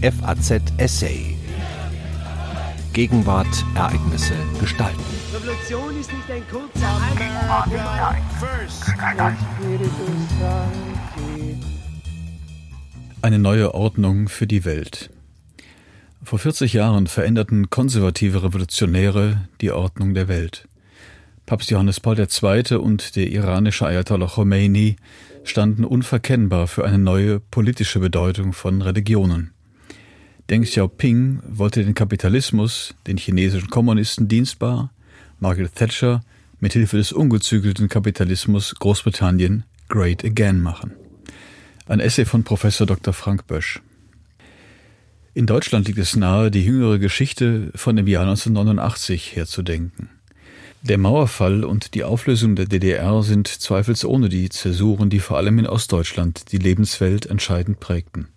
FAZ Essay. Gegenwart, Ereignisse, Gestalten. Revolution ist nicht ein kurzer Eine neue Ordnung für die Welt. Vor 40 Jahren veränderten konservative Revolutionäre die Ordnung der Welt. Papst Johannes Paul II. und der iranische Ayatollah Khomeini standen unverkennbar für eine neue politische Bedeutung von Religionen. Deng Xiaoping wollte den Kapitalismus, den chinesischen Kommunisten dienstbar, Margaret Thatcher mit Hilfe des ungezügelten Kapitalismus Großbritannien great again machen. Ein Essay von Professor Dr. Frank Bösch. In Deutschland liegt es nahe, die jüngere Geschichte von dem Jahr 1989 herzudenken. Der Mauerfall und die Auflösung der DDR sind zweifelsohne die Zäsuren, die vor allem in Ostdeutschland die Lebenswelt entscheidend prägten.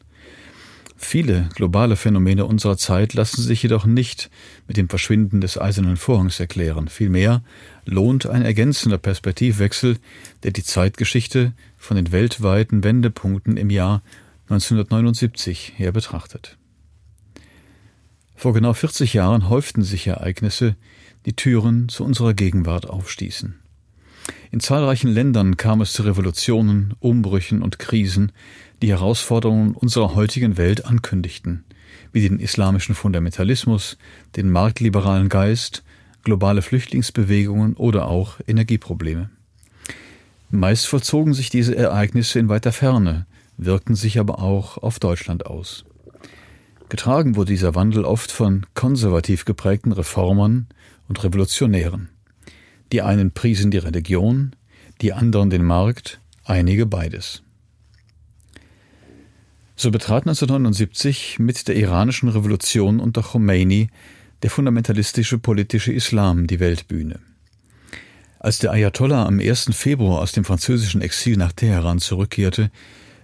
Viele globale Phänomene unserer Zeit lassen sich jedoch nicht mit dem Verschwinden des eisernen Vorhangs erklären. Vielmehr lohnt ein ergänzender Perspektivwechsel, der die Zeitgeschichte von den weltweiten Wendepunkten im Jahr 1979 her betrachtet. Vor genau 40 Jahren häuften sich Ereignisse, die Türen zu unserer Gegenwart aufstießen. In zahlreichen Ländern kam es zu Revolutionen, Umbrüchen und Krisen, die Herausforderungen unserer heutigen Welt ankündigten, wie den islamischen Fundamentalismus, den marktliberalen Geist, globale Flüchtlingsbewegungen oder auch Energieprobleme. Meist vollzogen sich diese Ereignisse in weiter Ferne, wirkten sich aber auch auf Deutschland aus. Getragen wurde dieser Wandel oft von konservativ geprägten Reformern und Revolutionären. Die einen priesen die Religion, die anderen den Markt, einige beides. So betrat 1979 mit der iranischen Revolution unter Khomeini der fundamentalistische politische Islam die Weltbühne. Als der Ayatollah am 1. Februar aus dem französischen Exil nach Teheran zurückkehrte,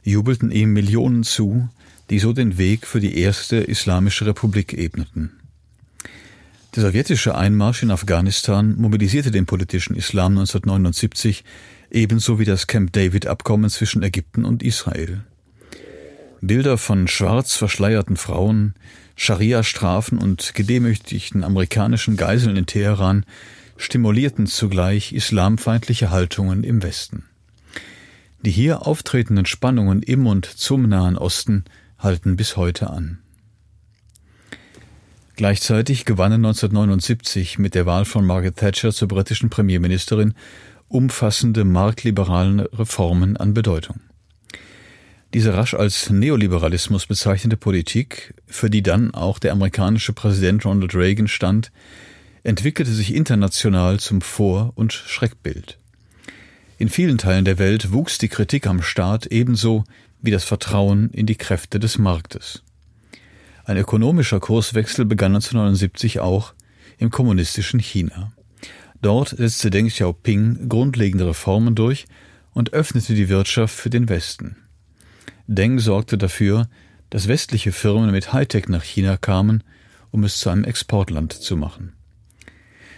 jubelten ihm Millionen zu, die so den Weg für die erste islamische Republik ebneten. Der sowjetische Einmarsch in Afghanistan mobilisierte den politischen Islam 1979 ebenso wie das Camp David-Abkommen zwischen Ägypten und Israel. Bilder von schwarz verschleierten Frauen, Scharia-Strafen und gedemütigten amerikanischen Geiseln in Teheran stimulierten zugleich islamfeindliche Haltungen im Westen. Die hier auftretenden Spannungen im und zum Nahen Osten halten bis heute an. Gleichzeitig gewannen 1979 mit der Wahl von Margaret Thatcher zur britischen Premierministerin umfassende marktliberalen Reformen an Bedeutung. Diese rasch als Neoliberalismus bezeichnete Politik, für die dann auch der amerikanische Präsident Ronald Reagan stand, entwickelte sich international zum Vor- und Schreckbild. In vielen Teilen der Welt wuchs die Kritik am Staat ebenso wie das Vertrauen in die Kräfte des Marktes. Ein ökonomischer Kurswechsel begann 1979 auch im kommunistischen China. Dort setzte Deng Xiaoping grundlegende Reformen durch und öffnete die Wirtschaft für den Westen. Deng sorgte dafür, dass westliche Firmen mit Hightech nach China kamen, um es zu einem Exportland zu machen.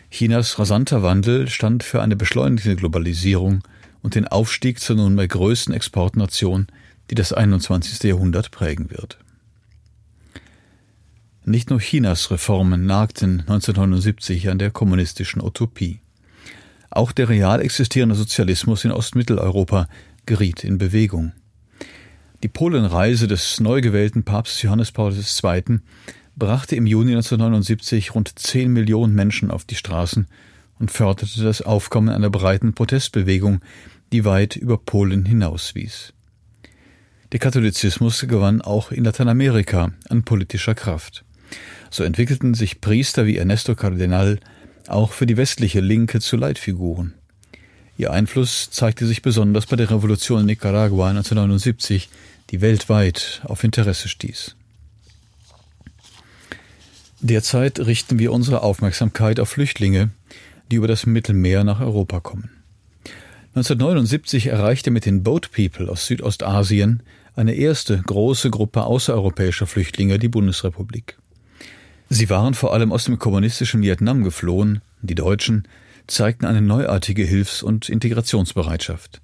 Chinas rasanter Wandel stand für eine beschleunigte Globalisierung und den Aufstieg zur nunmehr größten Exportnation, die das 21. Jahrhundert prägen wird. Nicht nur Chinas Reformen nagten 1979 an der kommunistischen Utopie. Auch der real existierende Sozialismus in Ostmitteleuropa geriet in Bewegung. Die Polenreise des neu gewählten Papstes Johannes Paul II brachte im Juni 1979 rund 10 Millionen Menschen auf die Straßen und förderte das Aufkommen einer breiten Protestbewegung, die weit über Polen hinauswies. Der Katholizismus gewann auch in Lateinamerika an politischer Kraft. So entwickelten sich Priester wie Ernesto Cardenal auch für die westliche Linke zu Leitfiguren. Ihr Einfluss zeigte sich besonders bei der Revolution in Nicaragua 1979, die weltweit auf Interesse stieß. Derzeit richten wir unsere Aufmerksamkeit auf Flüchtlinge, die über das Mittelmeer nach Europa kommen. 1979 erreichte mit den Boat People aus Südostasien eine erste große Gruppe außereuropäischer Flüchtlinge die Bundesrepublik. Sie waren vor allem aus dem kommunistischen Vietnam geflohen, die Deutschen zeigten eine neuartige Hilfs- und Integrationsbereitschaft.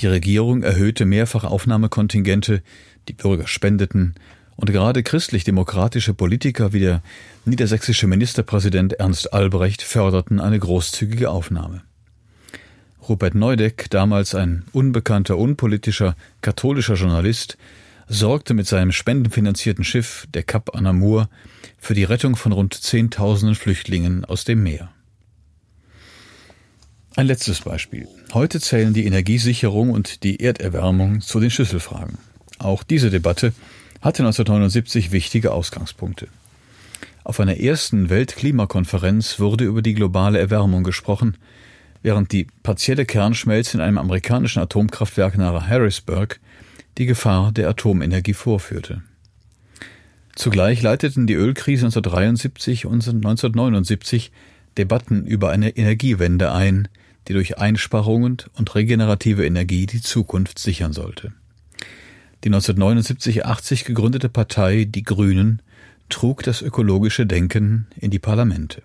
Die Regierung erhöhte mehrfach Aufnahmekontingente, die Bürger spendeten Und gerade christlich-demokratische Politiker wie der niedersächsische Ministerpräsident Ernst Albrecht förderten eine großzügige Aufnahme. Rupert Neudeck, damals ein unbekannter, unpolitischer, katholischer Journalist, sorgte mit seinem spendenfinanzierten Schiff, der Cap Anamur, für die Rettung von rund zehntausenden Flüchtlingen aus dem Meer. Ein letztes Beispiel. Heute zählen die Energiesicherung und die Erderwärmung zu den Schlüsselfragen. Auch diese Debatte hatte 1979 wichtige Ausgangspunkte. Auf einer ersten Weltklimakonferenz wurde über die globale Erwärmung gesprochen, während die partielle Kernschmelze in einem amerikanischen Atomkraftwerk nahe Harrisburg die Gefahr der Atomenergie vorführte. Zugleich leiteten die Ölkrise 1973 und 1979 Debatten über eine Energiewende ein, die durch Einsparungen und regenerative Energie die Zukunft sichern sollte. Die 1979-80 gegründete Partei Die Grünen trug das ökologische Denken in die Parlamente.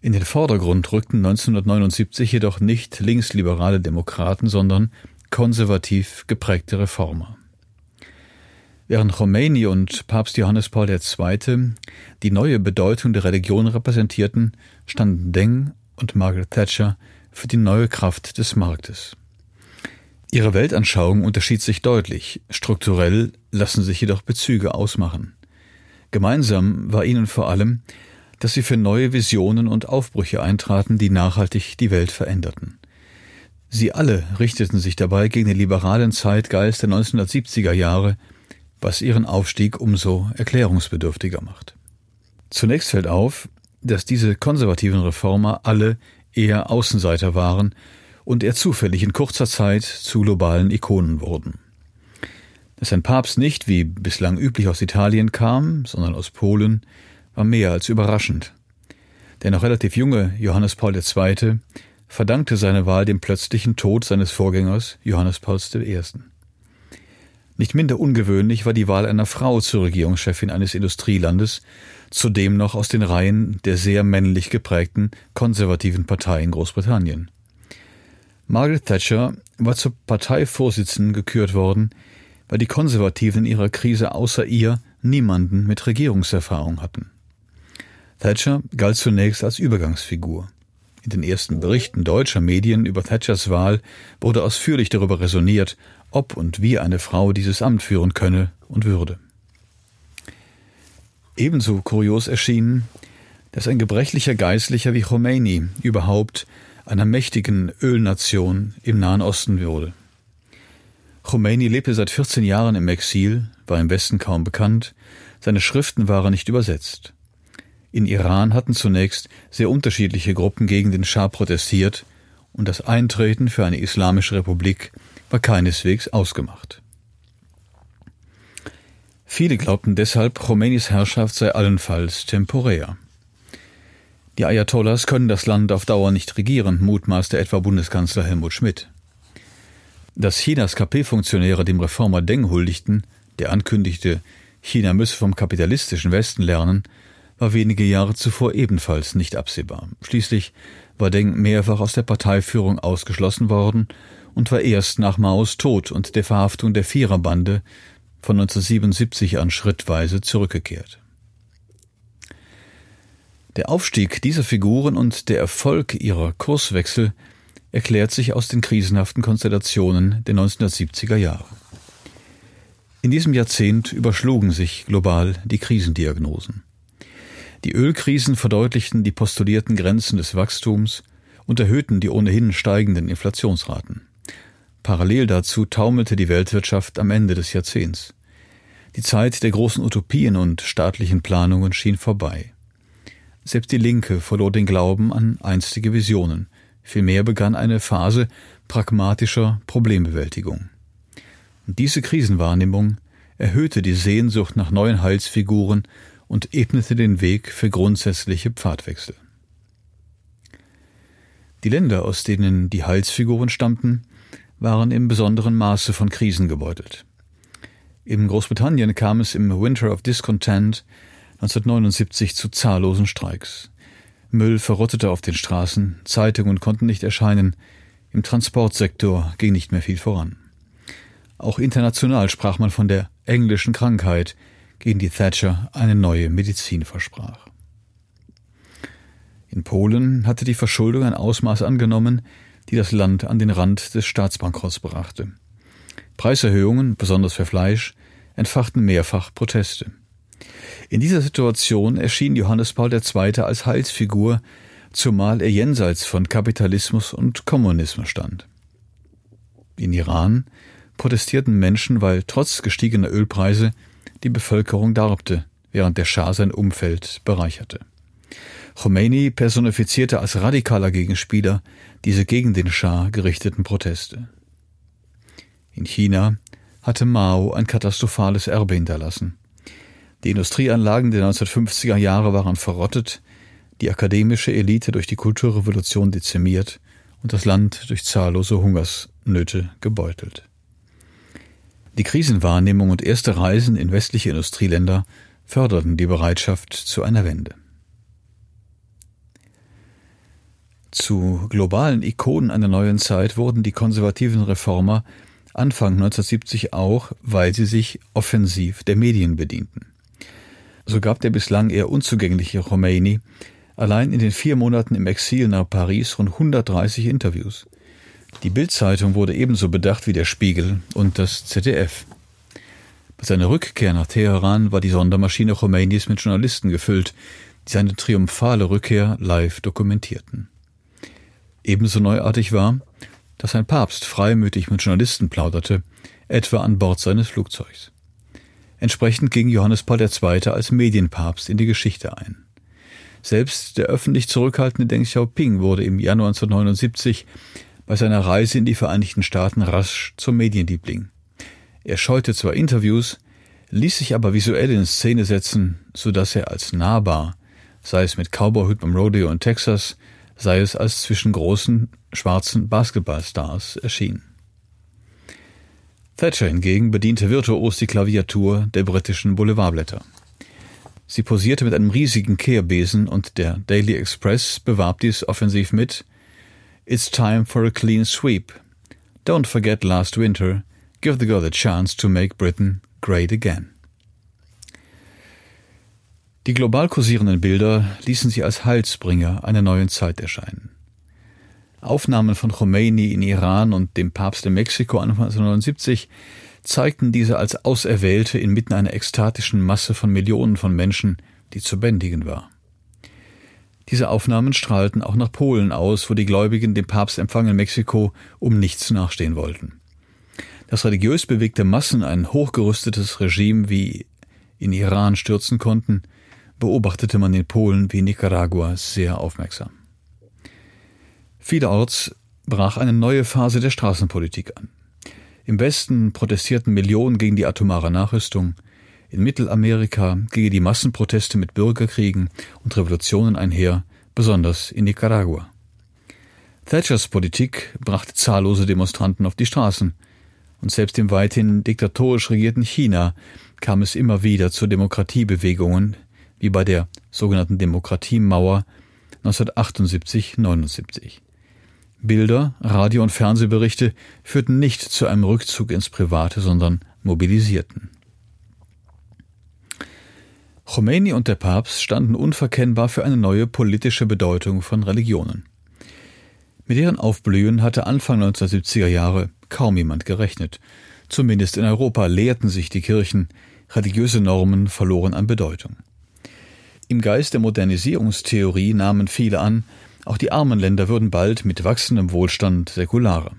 In den Vordergrund rückten 1979 jedoch nicht linksliberale Demokraten, sondern konservativ geprägte Reformer. Während Khomeini und Papst Johannes Paul II. die neue Bedeutung der Religion repräsentierten, standen Deng und Margaret Thatcher für die neue Kraft des Marktes. Ihre Weltanschauung unterschied sich deutlich, strukturell lassen sich jedoch Bezüge ausmachen. Gemeinsam war ihnen vor allem, dass sie für neue Visionen und Aufbrüche eintraten, die nachhaltig die Welt veränderten. Sie alle richteten sich dabei gegen den liberalen Zeitgeist der 1970er Jahre, was ihren Aufstieg umso erklärungsbedürftiger macht. Zunächst fällt auf, dass diese konservativen Reformer alle eher Außenseiter waren und eher zufällig in kurzer Zeit zu globalen Ikonen wurden. Dass ein Papst nicht, wie bislang üblich, aus Italien kam, sondern aus Polen, war mehr als überraschend. Der noch relativ junge Johannes Paul II verdankte seine Wahl dem plötzlichen Tod seines Vorgängers Johannes Pauls I. Nicht minder ungewöhnlich war die Wahl einer Frau zur Regierungschefin eines Industrielandes, zudem noch aus den Reihen der sehr männlich geprägten konservativen Partei in Großbritannien. Margaret Thatcher war zur Parteivorsitzenden gekürt worden, weil die Konservativen in ihrer Krise außer ihr niemanden mit Regierungserfahrung hatten. Thatcher galt zunächst als Übergangsfigur. In den ersten Berichten deutscher Medien über Thatchers Wahl wurde ausführlich darüber resoniert, ob und wie eine Frau dieses Amt führen könne und würde. Ebenso kurios erschien, dass ein gebrechlicher Geistlicher wie Khomeini überhaupt einer mächtigen Ölnation im Nahen Osten wurde. Khomeini lebte seit 14 Jahren im Exil, war im Westen kaum bekannt, seine Schriften waren nicht übersetzt. In Iran hatten zunächst sehr unterschiedliche Gruppen gegen den Schah protestiert und das Eintreten für eine islamische Republik war keineswegs ausgemacht. Viele glaubten deshalb, Khomeinis Herrschaft sei allenfalls temporär. Die Ayatollahs können das Land auf Dauer nicht regieren, mutmaßte etwa Bundeskanzler Helmut Schmidt. Dass Chinas KP-Funktionäre dem Reformer Deng huldigten, der ankündigte, China müsse vom kapitalistischen Westen lernen, war wenige Jahre zuvor ebenfalls nicht absehbar. Schließlich war Deng mehrfach aus der Parteiführung ausgeschlossen worden und war erst nach Maos Tod und der Verhaftung der Viererbande von 1977 an schrittweise zurückgekehrt. Der Aufstieg dieser Figuren und der Erfolg ihrer Kurswechsel erklärt sich aus den krisenhaften Konstellationen der 1970er Jahre. In diesem Jahrzehnt überschlugen sich global die Krisendiagnosen. Die Ölkrisen verdeutlichten die postulierten Grenzen des Wachstums und erhöhten die ohnehin steigenden Inflationsraten. Parallel dazu taumelte die Weltwirtschaft am Ende des Jahrzehnts. Die Zeit der großen Utopien und staatlichen Planungen schien vorbei. Selbst die Linke verlor den Glauben an einstige Visionen. Vielmehr begann eine Phase pragmatischer Problembewältigung. Und diese Krisenwahrnehmung erhöhte die Sehnsucht nach neuen Heilsfiguren und ebnete den Weg für grundsätzliche Pfadwechsel. Die Länder, aus denen die Heilsfiguren stammten, waren im besonderen Maße von Krisen gebeutelt. In Großbritannien kam es im Winter of Discontent 1979 zu zahllosen Streiks. Müll verrottete auf den Straßen, Zeitungen konnten nicht erscheinen, im Transportsektor ging nicht mehr viel voran. Auch international sprach man von der englischen Krankheit, gegen die Thatcher eine neue Medizin versprach. In Polen hatte die Verschuldung ein Ausmaß angenommen, die das Land an den Rand des Staatsbankrotts brachte. Preiserhöhungen, besonders für Fleisch, entfachten mehrfach Proteste. In dieser Situation erschien Johannes Paul II. als Heilsfigur, zumal er jenseits von Kapitalismus und Kommunismus stand. In Iran protestierten Menschen, weil trotz gestiegener Ölpreise die Bevölkerung darbte, während der Schah sein Umfeld bereicherte. Khomeini personifizierte als radikaler Gegenspieler diese gegen den Schah gerichteten Proteste. In China hatte Mao ein katastrophales Erbe hinterlassen. Die Industrieanlagen der 1950er Jahre waren verrottet, die akademische Elite durch die Kulturrevolution dezimiert und das Land durch zahllose Hungersnöte gebeutelt. Die Krisenwahrnehmung und erste Reisen in westliche Industrieländer förderten die Bereitschaft zu einer Wende. Zu globalen Ikonen einer neuen Zeit wurden die konservativen Reformer Anfang 1970 auch, weil sie sich offensiv der Medien bedienten. So gab der bislang eher unzugängliche Khomeini allein in den vier Monaten im Exil nach Paris rund 130 Interviews. Die Bildzeitung wurde ebenso bedacht wie der Spiegel und das ZDF. Bei seiner Rückkehr nach Teheran war die Sondermaschine Khomeinis mit Journalisten gefüllt, die seine triumphale Rückkehr live dokumentierten. Ebenso neuartig war, dass ein Papst freimütig mit Journalisten plauderte, etwa an Bord seines Flugzeugs. Entsprechend ging Johannes Paul II. als Medienpapst in die Geschichte ein. Selbst der öffentlich zurückhaltende Deng Xiaoping wurde im Januar 1979 bei seiner Reise in die Vereinigten Staaten rasch zum Medienliebling. Er scheute zwar Interviews, ließ sich aber visuell in Szene setzen, so dass er als nahbar, sei es mit Cowboyhut beim Rodeo in Texas, sei es als zwischen großen schwarzen Basketballstars erschien. Thatcher hingegen bediente virtuos die Klaviatur der britischen Boulevardblätter. Sie posierte mit einem riesigen Kehrbesen und der Daily Express bewarb dies offensiv mit It's time for a clean sweep. Don't forget last winter. Give the girl a chance to make Britain great again. Die global kursierenden Bilder ließen sie als Heilsbringer einer neuen Zeit erscheinen. Aufnahmen von Khomeini in Iran und dem Papst in Mexiko Anfang 1979 zeigten diese als Auserwählte inmitten einer ekstatischen Masse von Millionen von Menschen, die zu bändigen war. Diese Aufnahmen strahlten auch nach Polen aus, wo die Gläubigen dem Papstempfang in Mexiko um nichts nachstehen wollten. Dass religiös bewegte Massen ein hochgerüstetes Regime wie in Iran stürzen konnten, beobachtete man in Polen wie Nicaragua sehr aufmerksam. Vielerorts brach eine neue Phase der Straßenpolitik an. Im Westen protestierten Millionen gegen die atomare Nachrüstung, in Mittelamerika gingen die Massenproteste mit Bürgerkriegen und Revolutionen einher, besonders in Nicaragua. Thatchers Politik brachte zahllose Demonstranten auf die Straßen, und selbst im weithin diktatorisch regierten China kam es immer wieder zu Demokratiebewegungen, wie bei der sogenannten Demokratiemauer 1978-79. Bilder, Radio- und Fernsehberichte führten nicht zu einem Rückzug ins Private, sondern mobilisierten. Khomeini und der Papst standen unverkennbar für eine neue politische Bedeutung von Religionen. Mit deren Aufblühen hatte Anfang 1970er Jahre kaum jemand gerechnet. Zumindest in Europa leerten sich die Kirchen, religiöse Normen verloren an Bedeutung. Im Geist der Modernisierungstheorie nahmen viele an, auch die armen Länder würden bald mit wachsendem Wohlstand säkularer.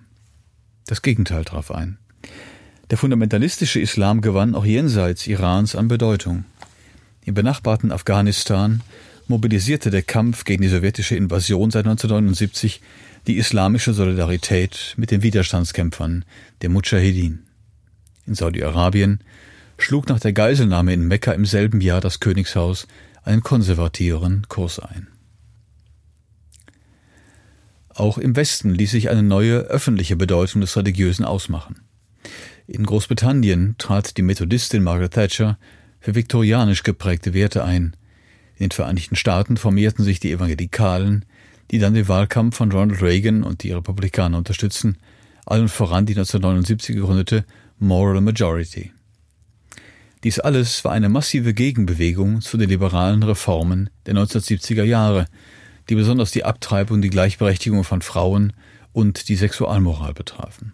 Das Gegenteil traf ein. Der fundamentalistische Islam gewann auch jenseits Irans an Bedeutung. Im benachbarten Afghanistan mobilisierte der Kampf gegen die sowjetische Invasion seit 1979 die islamische Solidarität mit den Widerstandskämpfern der Mujahedin. In Saudi-Arabien schlug nach der Geiselnahme in Mekka im selben Jahr das Königshaus einen konservativeren Kurs ein. Auch im Westen ließ sich eine neue öffentliche Bedeutung des Religiösen ausmachen. In Großbritannien trat die Methodistin Margaret Thatcher für viktorianisch geprägte Werte ein. In den Vereinigten Staaten formierten sich die Evangelikalen, die dann den Wahlkampf von Ronald Reagan und die Republikaner unterstützen, allen voran die 1979 gegründete Moral Majority. Dies alles war eine massive Gegenbewegung zu den liberalen Reformen der 1970er Jahre, die besonders die Abtreibung, die Gleichberechtigung von Frauen und die Sexualmoral betrafen.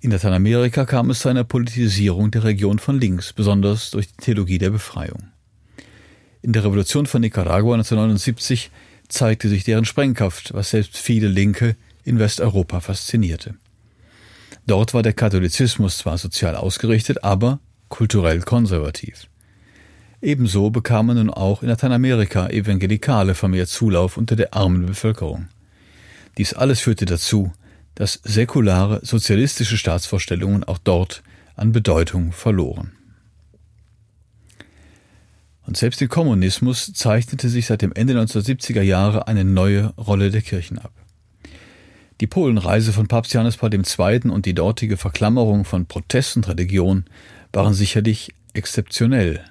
In Lateinamerika kam es zu einer Politisierung der Region von links, besonders durch die Theologie der Befreiung. In der Revolution von Nicaragua 1979 zeigte sich deren Sprengkraft, was selbst viele Linke in Westeuropa faszinierte. Dort war der Katholizismus zwar sozial ausgerichtet, aber kulturell konservativ. Ebenso bekamen nun auch in Lateinamerika Evangelikale vermehrt Zulauf unter der armen Bevölkerung. Dies alles führte dazu, dass säkulare sozialistische Staatsvorstellungen auch dort an Bedeutung verloren. Und selbst im Kommunismus zeichnete sich seit dem Ende 1970er Jahre eine neue Rolle der Kirchen ab. Die Polenreise von Papst Johannes Paul II. und die dortige Verklammerung von Protest und Religion waren sicherlich exzeptionell.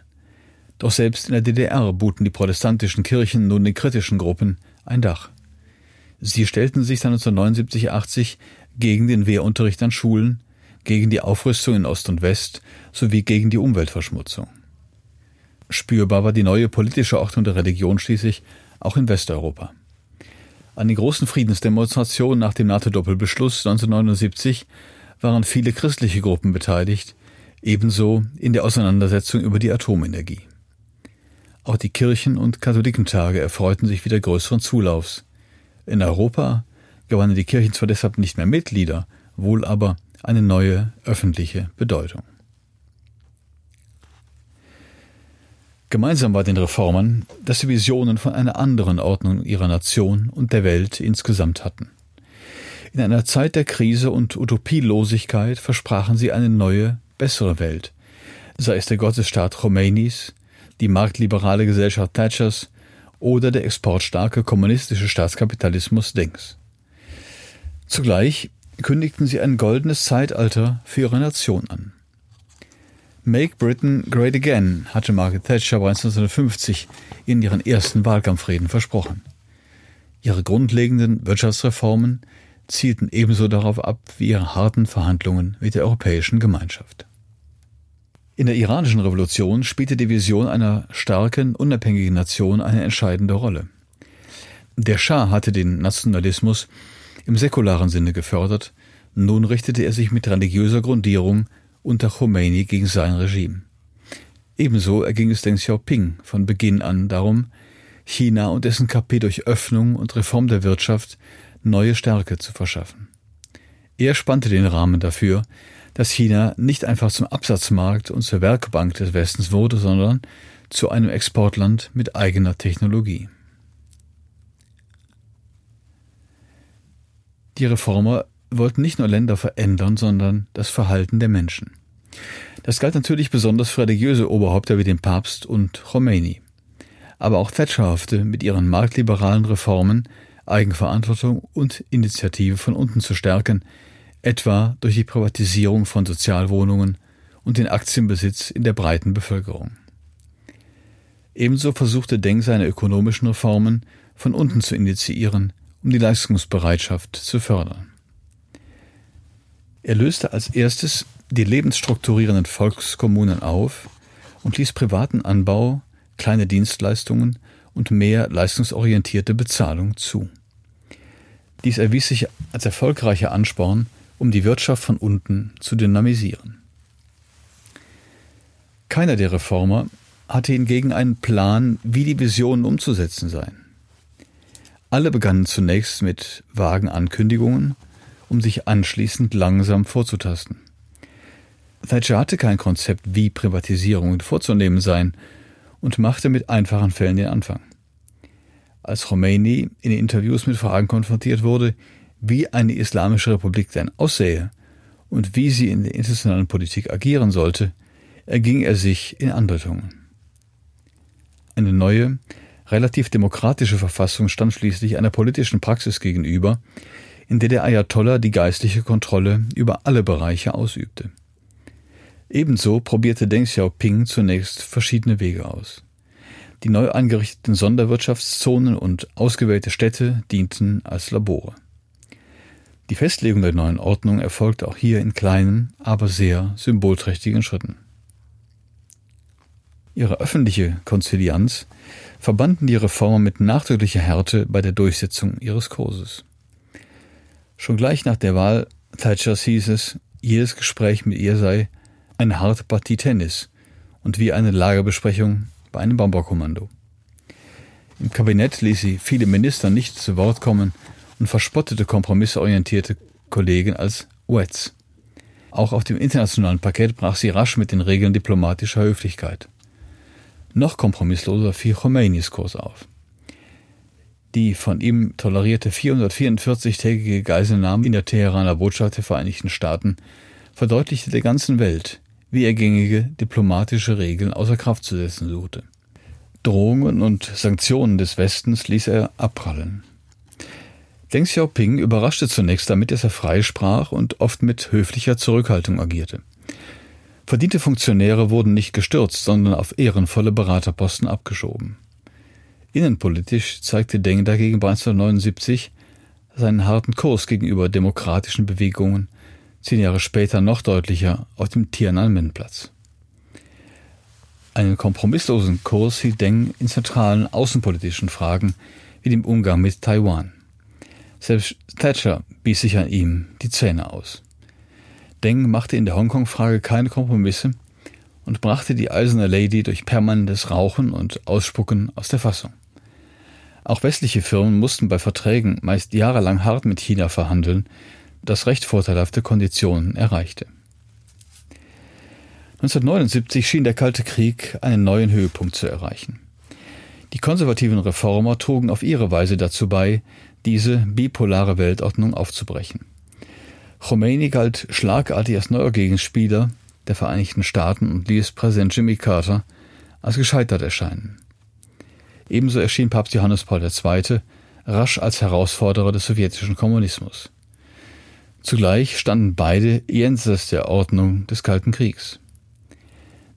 Doch selbst in der DDR boten die protestantischen Kirchen nun den kritischen Gruppen ein Dach. Sie stellten sich dann 1979-80 gegen den Wehrunterricht an Schulen, gegen die Aufrüstung in Ost und West sowie gegen die Umweltverschmutzung. Spürbar war die neue politische Ordnung der Religion schließlich auch in Westeuropa. An den großen Friedensdemonstrationen nach dem NATO-Doppelbeschluss 1979 waren viele christliche Gruppen beteiligt, ebenso in der Auseinandersetzung über die Atomenergie. Auch die Kirchen- und Katholikentage erfreuten sich wieder größeren Zulaufs. In Europa gewannen die Kirchen zwar deshalb nicht mehr Mitglieder, wohl aber eine neue öffentliche Bedeutung. Gemeinsam war den Reformern, dass sie Visionen von einer anderen Ordnung ihrer Nation und der Welt insgesamt hatten. In einer Zeit der Krise und Utopielosigkeit versprachen sie eine neue, bessere Welt, sei es der Gottesstaat Khomeinis, die marktliberale Gesellschaft Thatchers oder der exportstarke kommunistische Staatskapitalismus Denks. Zugleich kündigten sie ein goldenes Zeitalter für ihre Nation an. Make Britain Great Again hatte Margaret Thatcher bereits 1950 in ihren ersten Wahlkampfreden versprochen. Ihre grundlegenden Wirtschaftsreformen zielten ebenso darauf ab wie ihre harten Verhandlungen mit der Europäischen Gemeinschaft. In der iranischen Revolution spielte die Vision einer starken, unabhängigen Nation eine entscheidende Rolle. Der Schah hatte den Nationalismus im säkularen Sinne gefördert, nun richtete er sich mit religiöser Grundierung unter Khomeini gegen sein Regime. Ebenso erging es Deng Xiaoping von Beginn an darum, China und dessen KP durch Öffnung und Reform der Wirtschaft neue Stärke zu verschaffen. Er spannte den Rahmen dafür, dass China nicht einfach zum Absatzmarkt und zur Werkbank des Westens wurde, sondern zu einem Exportland mit eigener Technologie. Die Reformer wollten nicht nur Länder verändern, sondern das Verhalten der Menschen. Das galt natürlich besonders für religiöse Oberhäupter wie den Papst und Khomeini. Aber auch Thatcher hoffte, mit ihren marktliberalen Reformen Eigenverantwortung und Initiative von unten zu stärken, etwa durch die Privatisierung von Sozialwohnungen und den Aktienbesitz in der breiten Bevölkerung. Ebenso versuchte Deng seine ökonomischen Reformen von unten zu initiieren, um die Leistungsbereitschaft zu fördern. Er löste als erstes die lebensstrukturierenden Volkskommunen auf und ließ privaten Anbau, kleine Dienstleistungen und mehr leistungsorientierte Bezahlung zu. Dies erwies sich als erfolgreicher Ansporn um die Wirtschaft von unten zu dynamisieren. Keiner der Reformer hatte hingegen einen Plan, wie die Visionen umzusetzen seien. Alle begannen zunächst mit vagen Ankündigungen, um sich anschließend langsam vorzutasten. Thatcher hatte kein Konzept, wie Privatisierungen vorzunehmen seien, und machte mit einfachen Fällen den Anfang. Als Khomeini in Interviews mit Fragen konfrontiert wurde, wie eine islamische Republik denn aussähe und wie sie in der internationalen Politik agieren sollte, erging er sich in Andeutungen. Eine neue, relativ demokratische Verfassung stand schließlich einer politischen Praxis gegenüber, in der der Ayatollah die geistliche Kontrolle über alle Bereiche ausübte. Ebenso probierte Deng Xiaoping zunächst verschiedene Wege aus. Die neu eingerichteten Sonderwirtschaftszonen und ausgewählte Städte dienten als Labore. Die Festlegung der neuen Ordnung erfolgte auch hier in kleinen, aber sehr symbolträchtigen Schritten. Ihre öffentliche Konzilianz verbanden die Reformer mit nachdrücklicher Härte bei der Durchsetzung ihres Kurses. Schon gleich nach der Wahl Thatchers hieß es, jedes Gespräch mit ihr sei eine harte Partie Tennis und wie eine Lagerbesprechung bei einem Bomberkommando. Im Kabinett ließ sie viele Minister nicht zu Wort kommen und verspottete kompromissorientierte Kollegen als Wets. Auch auf dem internationalen Parkett brach sie rasch mit den Regeln diplomatischer Höflichkeit. Noch kompromissloser fiel Khomeinis Kurs auf. Die von ihm tolerierte 444-tägige Geiselnahme in der Teheraner Botschaft der Vereinigten Staaten verdeutlichte der ganzen Welt, wie er gängige diplomatische Regeln außer Kraft zu setzen suchte. Drohungen und Sanktionen des Westens ließ er abprallen. Deng Xiaoping überraschte zunächst damit, dass er frei sprach und oft mit höflicher Zurückhaltung agierte. Verdiente Funktionäre wurden nicht gestürzt, sondern auf ehrenvolle Beraterposten abgeschoben. Innenpolitisch zeigte Deng dagegen bereits 1979 seinen harten Kurs gegenüber demokratischen Bewegungen, zehn Jahre später noch deutlicher auf dem Tiananmen-Platz. Einen kompromisslosen Kurs hielt Deng in zentralen außenpolitischen Fragen wie dem Umgang mit Taiwan. Selbst Thatcher biss sich an ihm die Zähne aus. Deng machte in der Hongkong-Frage keine Kompromisse und brachte die eiserne Lady durch permanentes Rauchen und Ausspucken aus der Fassung. Auch westliche Firmen mussten bei Verträgen meist jahrelang hart mit China verhandeln, das recht vorteilhafte Konditionen erreichte. 1979 schien der Kalte Krieg einen neuen Höhepunkt zu erreichen. Die konservativen Reformer trugen auf ihre Weise dazu bei, diese bipolare Weltordnung aufzubrechen. Khomeini galt schlagartig als neuer Gegenspieler der Vereinigten Staaten und ließ Präsident Jimmy Carter als gescheitert erscheinen. Ebenso erschien Papst Johannes Paul II. rasch als Herausforderer des sowjetischen Kommunismus. Zugleich standen beide jenseits der Ordnung des Kalten Kriegs.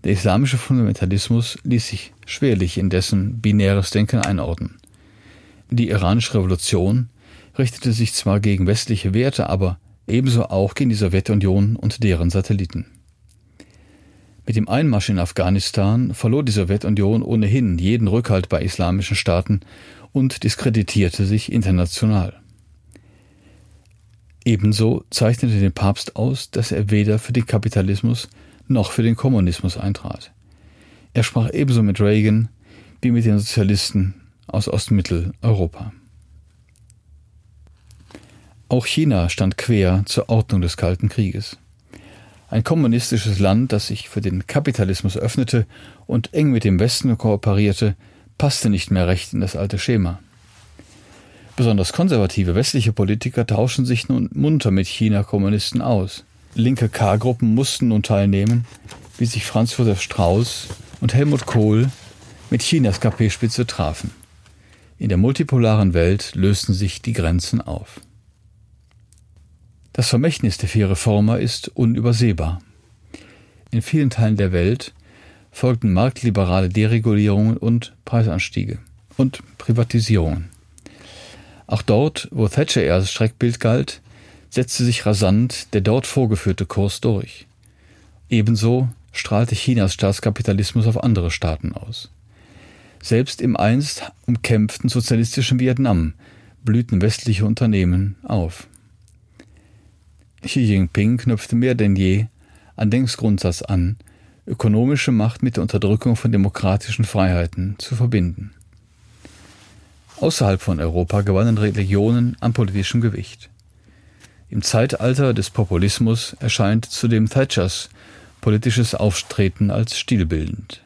Der islamische Fundamentalismus ließ sich schwerlich in dessen binäres Denken einordnen. Die iranische Revolution richtete sich zwar gegen westliche Werte, aber ebenso auch gegen die Sowjetunion und deren Satelliten. Mit dem Einmarsch in Afghanistan verlor die Sowjetunion ohnehin jeden Rückhalt bei islamischen Staaten und diskreditierte sich international. Ebenso zeichnete den Papst aus, dass er weder für den Kapitalismus noch für den Kommunismus eintrat. Er sprach ebenso mit Reagan wie mit den Sozialisten aus Ostmitteleuropa. Auch China stand quer zur Ordnung des Kalten Krieges. Ein kommunistisches Land, das sich für den Kapitalismus öffnete und eng mit dem Westen kooperierte, passte nicht mehr recht in das alte Schema. Besonders konservative westliche Politiker tauschen sich nun munter mit China-Kommunisten aus. Linke K-Gruppen mussten nun teilnehmen, wie sich Franz Josef Strauß und Helmut Kohl mit Chinas KP-Spitze trafen. In der multipolaren Welt lösten sich die Grenzen auf. Das Vermächtnis der vier Reformer ist unübersehbar. In vielen Teilen der Welt folgten marktliberale Deregulierungen und Preisanstiege und Privatisierungen. Auch dort, wo Thatcher eher als Schreckbild galt, setzte sich rasant der dort vorgeführte Kurs durch. Ebenso strahlte Chinas Staatskapitalismus auf andere Staaten aus. Selbst im einst umkämpften sozialistischen Vietnam blühten westliche Unternehmen auf. Xi Jinping knüpfte mehr denn je an Dengs Grundsatz an, ökonomische Macht mit der Unterdrückung von demokratischen Freiheiten zu verbinden. Außerhalb von Europa gewannen Religionen an politischem Gewicht. Im Zeitalter des Populismus erscheint zudem Thatchers politisches Auftreten als stilbildend.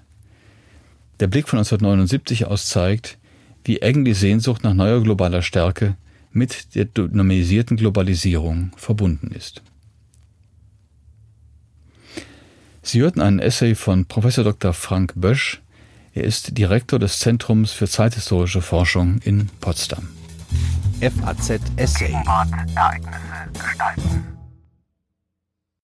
Der Blick von 1979 aus zeigt, wie eng die Sehnsucht nach neuer globaler Stärke mit der dynamisierten Globalisierung verbunden ist. Sie hörten einen Essay von Prof. Dr. Frank Bösch, er ist Direktor des Zentrums für zeithistorische Forschung in Potsdam. FAZ Essay. Ereignisse gestalten.